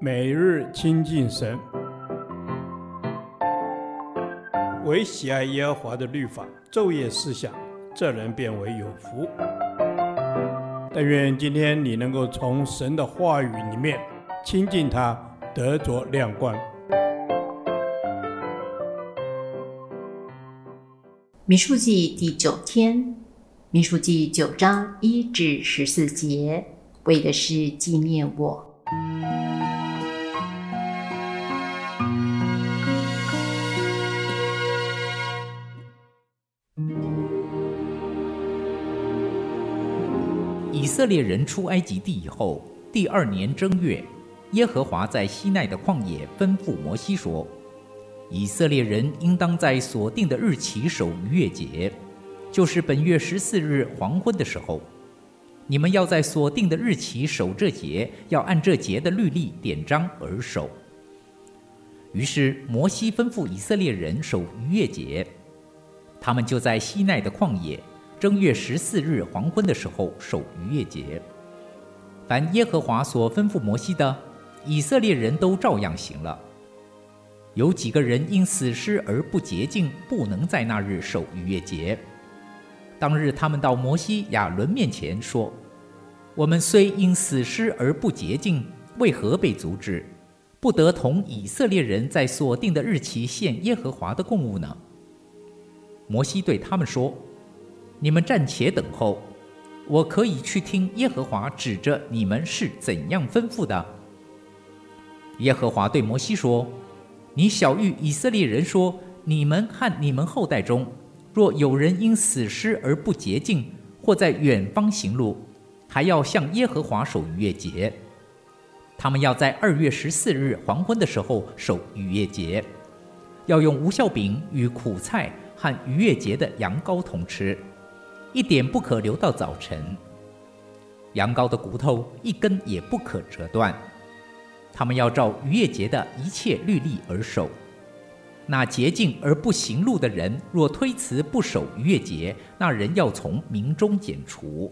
每日亲近神，唯喜爱耶和华的律法，昼夜思想，这人便为有福。但愿今天你能够从神的话语里面亲近他，得着亮光。民数记第九天，民数记九章一至十四节，为的是纪念我。以色列人出埃及地以后，第二年正月，耶和华在西奈的旷野吩咐摩西说：“以色列人应当在所定的日期守逾越节，就是本月十四日黄昏的时候。你们要在所定的日期守这节，要按这节的律例典章而守。”于是摩西吩咐以色列人守逾越节，他们就在西奈的旷野。正月十四日黄昏的时候守逾越节，凡耶和华所吩咐摩西的，以色列人都照样行了。有几个人因死尸而不洁净，不能在那日守逾越节。当日他们到摩西亚伦面前说：“我们虽因死尸而不洁净，为何被阻止，不得同以色列人在所定的日期献耶和华的供物呢？”摩西对他们说。你们暂且等候，我可以去听耶和华指着你们是怎样吩咐的。耶和华对摩西说：“你晓諭以色列人说：你们和你们后代中，若有人因死尸而不洁净，或在远方行路，还要向耶和华守逾越节。他们要在二月十四日黄昏的时候守逾越节，要用无酵饼与苦菜和逾越节的羊羔同吃。”一点不可留到早晨。羊羔的骨头一根也不可折断。他们要照逾越节的一切律例而守。那洁净而不行路的人，若推辞不守逾越节，那人要从民中剪除，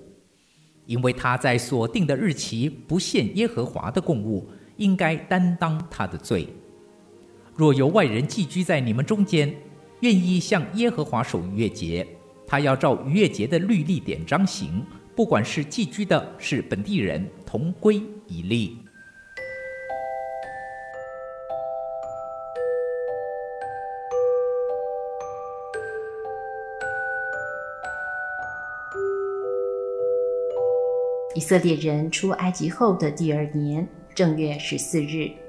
因为他在所定的日期不献耶和华的供物，应该担当他的罪。若有外人寄居在你们中间，愿意向耶和华守逾越节。他要照逾越节的律例典章行，不管是寄居的，是本地人，同归一例。以色列人出埃及后的第二年正月十四日。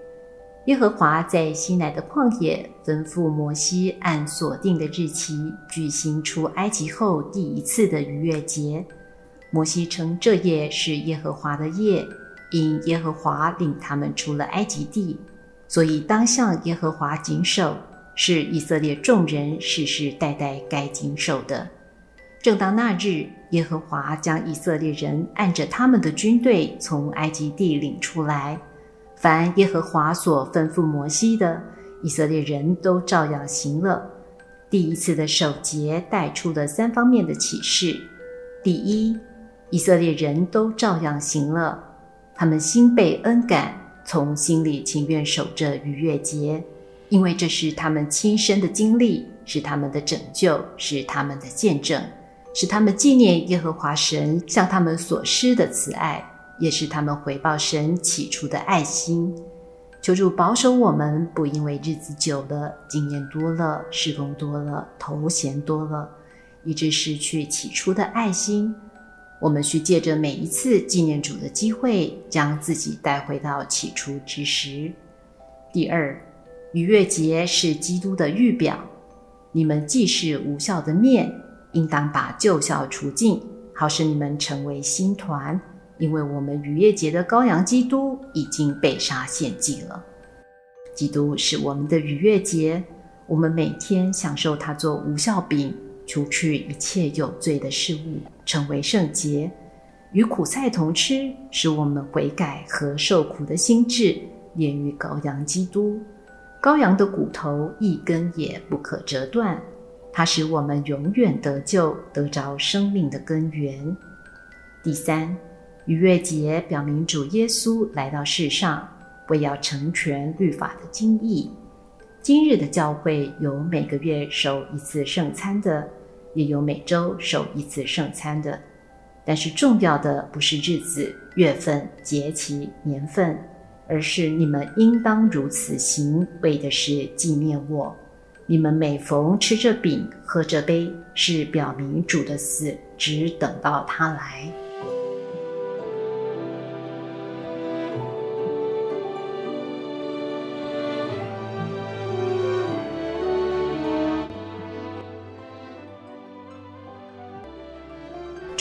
耶和华在西奈的旷野吩咐摩西，按所定的日期举行出埃及后第一次的逾越节。摩西称这夜是耶和华的夜，因耶和华领他们出了埃及地，所以当向耶和华谨守，是以色列众人世世代代该谨守的。正当那日，耶和华将以色列人按着他们的军队从埃及地领出来。凡耶和华所吩咐摩西的，以色列人都照样行了。第一次的守节带出了三方面的启示：第一，以色列人都照样行了，他们心被恩感，从心里情愿守着逾越节，因为这是他们亲身的经历，是他们的拯救，是他们的见证，是他们纪念耶和华神向他们所施的慈爱。也是他们回报神起初的爱心。求主保守我们，不因为日子久了、经验多了、事工多了、头衔多了，以致失去起初的爱心。我们需借着每一次纪念主的机会，将自己带回到起初之时。第二，逾越节是基督的预表。你们既是无效的面，应当把旧效除尽，好使你们成为新团。因为我们逾越节的羔羊基督已经被杀献祭了，基督是我们的逾越节，我们每天享受他做无效饼，除去一切有罪的事物，成为圣洁，与苦菜同吃，使我们悔改和受苦的心志连于羔羊基督。羔羊的骨头一根也不可折断，它使我们永远得救，得着生命的根源。第三。逾越节表明主耶稣来到世上，为要成全律法的精义。今日的教会有每个月守一次圣餐的，也有每周守一次圣餐的。但是重要的不是日子、月份、节期、年份，而是你们应当如此行，为的是纪念我。你们每逢吃这饼、喝这杯，是表明主的死，只等到他来。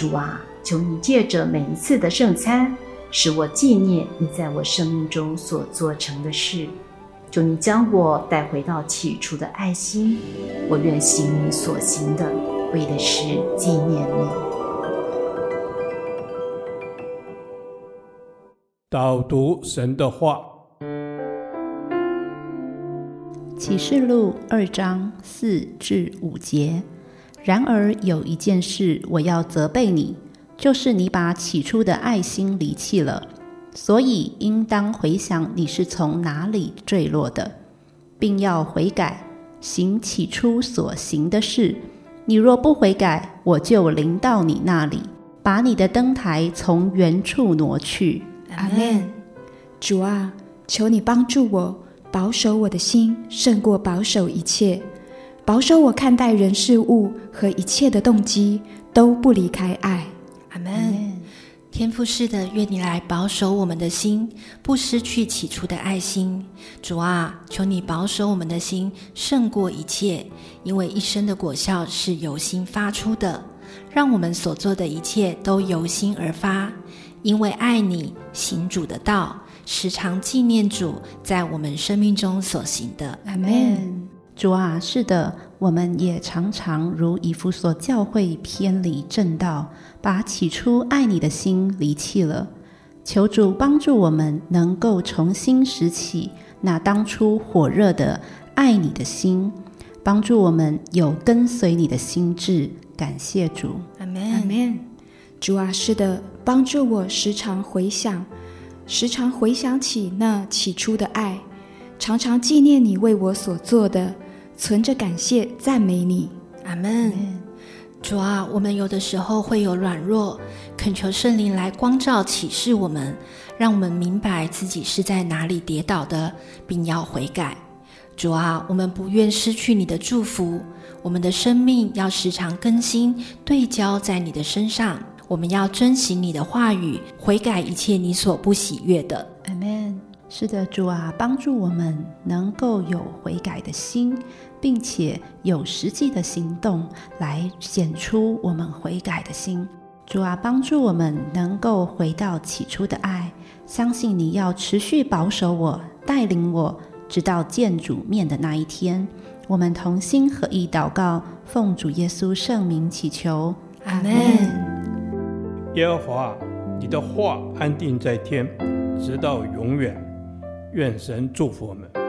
主啊，求你借着每一次的圣餐，使我纪念你在我生命中所做成的事。求你将我带回到起初的爱心，我愿行你所行的，为的是纪念你。导读神的话，启示录二章四至五节。然而有一件事我要责备你，就是你把起初的爱心离弃了。所以，应当回想你是从哪里坠落的，并要悔改，行起初所行的事。你若不悔改，我就临到你那里，把你的灯台从原处挪去。阿门。主啊，求你帮助我，保守我的心，胜过保守一切。保守我看待人事物和一切的动机，都不离开爱。阿门。天父式的，愿你来保守我们的心，不失去起初的爱心。主啊，求你保守我们的心，胜过一切，因为一生的果效是由心发出的。让我们所做的一切都由心而发，因为爱你，行主的道，时常纪念主在我们生命中所行的。阿门。主啊，是的，我们也常常如以弗所教会偏离正道，把起初爱你的心离弃了。求主帮助我们，能够重新拾起那当初火热的爱你的心，帮助我们有跟随你的心智。感谢主，阿门，阿门。主啊，是的，帮助我时常回想，时常回想起那起初的爱，常常纪念你为我所做的。存着感谢赞美你，阿门。主啊，我们有的时候会有软弱，恳求圣灵来光照启示我们，让我们明白自己是在哪里跌倒的，并要悔改。主啊，我们不愿失去你的祝福，我们的生命要时常更新对焦在你的身上。我们要遵行你的话语，悔改一切你所不喜悦的。阿门。是的，主啊，帮助我们能够有悔改的心。并且有实际的行动来显出我们悔改的心。主啊，帮助我们能够回到起初的爱，相信你要持续保守我、带领我，直到见主面的那一天。我们同心合意祷告，奉主耶稣圣名祈求，阿门。耶和华，你的话安定在天，直到永远。愿神祝福我们。